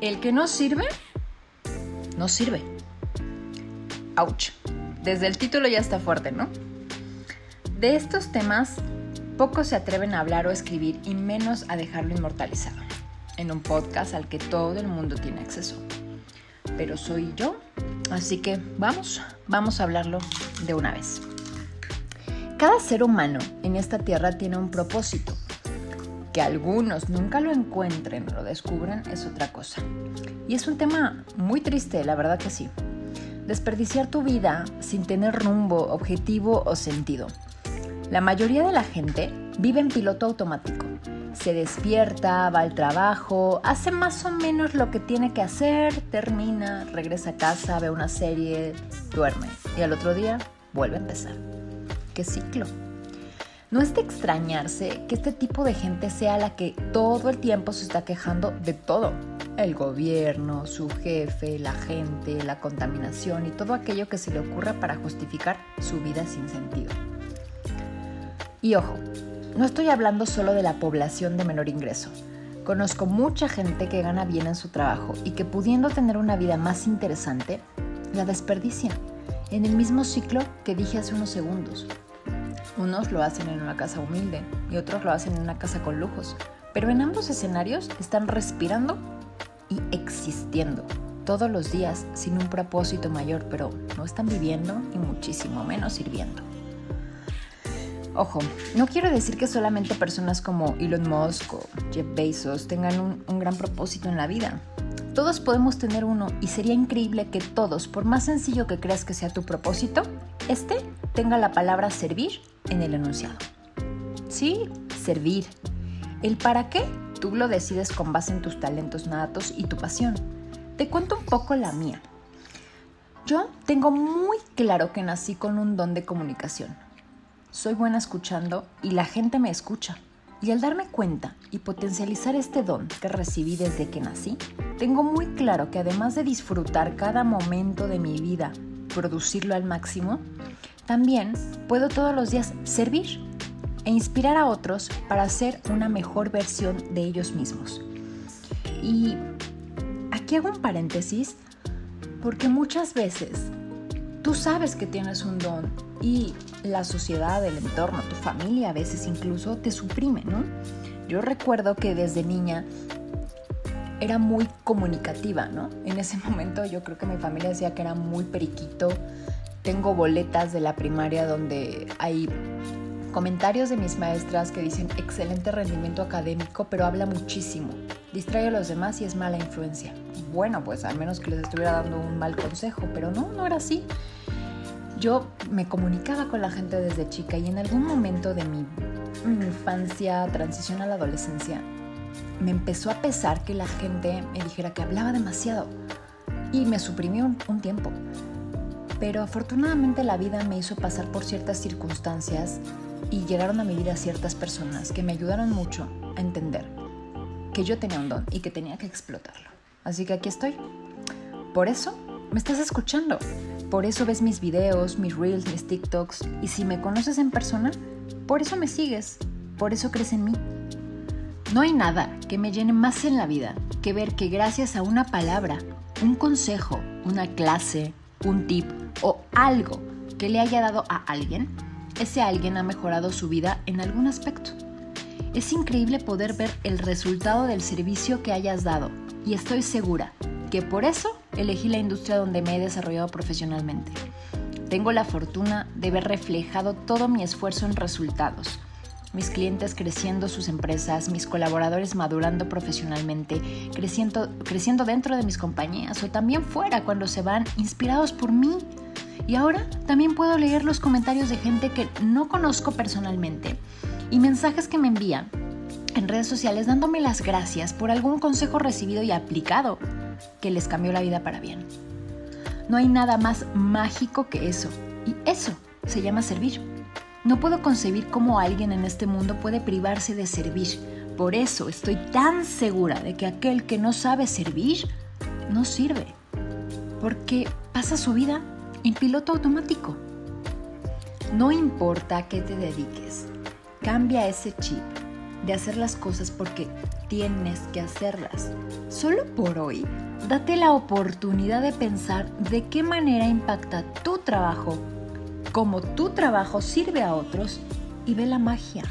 El que no sirve, no sirve. Ouch. Desde el título ya está fuerte, ¿no? De estos temas, pocos se atreven a hablar o escribir y menos a dejarlo inmortalizado en un podcast al que todo el mundo tiene acceso. Pero soy yo, así que vamos, vamos a hablarlo de una vez. Cada ser humano en esta tierra tiene un propósito. Que algunos nunca lo encuentren o lo descubran es otra cosa. Y es un tema muy triste, la verdad que sí. Desperdiciar tu vida sin tener rumbo, objetivo o sentido. La mayoría de la gente vive en piloto automático. Se despierta, va al trabajo, hace más o menos lo que tiene que hacer, termina, regresa a casa, ve una serie, duerme y al otro día vuelve a empezar ciclo. No es de extrañarse que este tipo de gente sea la que todo el tiempo se está quejando de todo. El gobierno, su jefe, la gente, la contaminación y todo aquello que se le ocurra para justificar su vida sin sentido. Y ojo, no estoy hablando solo de la población de menor ingreso. Conozco mucha gente que gana bien en su trabajo y que pudiendo tener una vida más interesante, la desperdicia en el mismo ciclo que dije hace unos segundos. Unos lo hacen en una casa humilde y otros lo hacen en una casa con lujos, pero en ambos escenarios están respirando y existiendo todos los días sin un propósito mayor, pero no están viviendo y muchísimo menos sirviendo. Ojo, no quiero decir que solamente personas como Elon Musk o Jeff Bezos tengan un, gran propósito en la vida. Todos podemos tener uno y sería increíble que todos, por más sencillo que creas que sea tu propósito, este tenga la palabra servir en el enunciado. Sí, servir. El para qué tú lo decides con base en tus talentos natos y tu pasión. Te cuento un poco la mía. Yo tengo muy claro que nací con un don de comunicación. Soy buena escuchando y la gente me escucha. Y al darme cuenta y potencializar este don que recibí desde que nací, tengo muy claro que además de disfrutar cada momento de mi vida, producirlo al máximo, también puedo todos los días servir e inspirar a otros para ser una mejor versión de ellos mismos. Y aquí hago un paréntesis porque muchas veces tú sabes que tienes un don y la sociedad, el entorno, tu familia a veces incluso te suprime, ¿no? Yo recuerdo que desde niña era muy comunicativa, ¿no? En ese momento yo creo que mi familia decía que era muy periquito, tengo boletas de la primaria donde hay comentarios de mis maestras que dicen excelente rendimiento académico, pero habla muchísimo. Distrae a los demás y es mala influencia. Bueno, pues al menos que les estuviera dando un mal consejo, pero no, no era así. Yo me comunicaba con la gente desde chica y en algún momento de mi, infancia, transición a la adolescencia, me empezó a pesar que la gente me dijera que hablaba demasiado y me suprimió un tiempo pero afortunadamente la vida me hizo pasar por ciertas circunstancias y llegaron a mi vida ciertas personas que me ayudaron mucho a entender que yo tenía un don y que tenía que explotarlo. Así que aquí estoy. Por eso me estás escuchando. Por eso ves mis videos, mis reels, mis TikToks. Y si me conoces en persona, por eso me sigues. Por eso crees en mí. No hay nada que me llene más en la vida que ver que gracias a una palabra, un consejo, una clase, un tip o algo que le haya dado a alguien, ese alguien ha mejorado su vida en algún aspecto. Es increíble poder ver el resultado del servicio que hayas dado y estoy segura que por eso elegí la industria donde me he desarrollado profesionalmente. Tengo la fortuna de ver reflejado todo mi esfuerzo en resultados mis clientes creciendo sus empresas, mis colaboradores madurando profesionalmente, creciendo, creciendo dentro de mis compañías o también fuera cuando se van inspirados por mí. Y ahora también puedo leer los comentarios de gente que no conozco personalmente y mensajes que me envían en redes sociales dándome las gracias por algún consejo recibido y aplicado que les cambió la vida para bien. No hay nada más mágico que eso. Y eso se llama servir. No puedo concebir cómo alguien en este mundo puede privarse de servir. Por eso estoy tan segura de que aquel que no sabe servir, no sirve. Porque pasa su vida en piloto automático. No importa a qué te dediques, cambia ese chip de hacer las cosas porque tienes que hacerlas. Solo por hoy, date la oportunidad de pensar de qué manera impacta tu trabajo, cómo tu trabajo sirve a otros y ve la magia.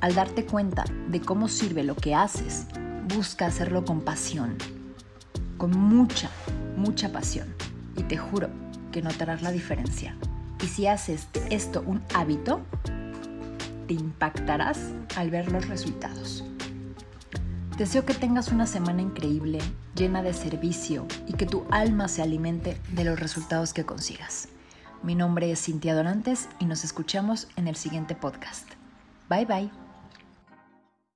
Al darte cuenta de cómo sirve lo que haces, busca hacerlo con pasión, con mucha, mucha pasión. Y te juro que notarás la diferencia. Y si haces esto un hábito, te impactarás al ver los resultados. Deseo que tengas una semana increíble, llena de servicio y que tu alma se alimente de los resultados que consigas. Mi nombre es Cintia Donantes y nos escuchamos en el siguiente podcast. Bye bye.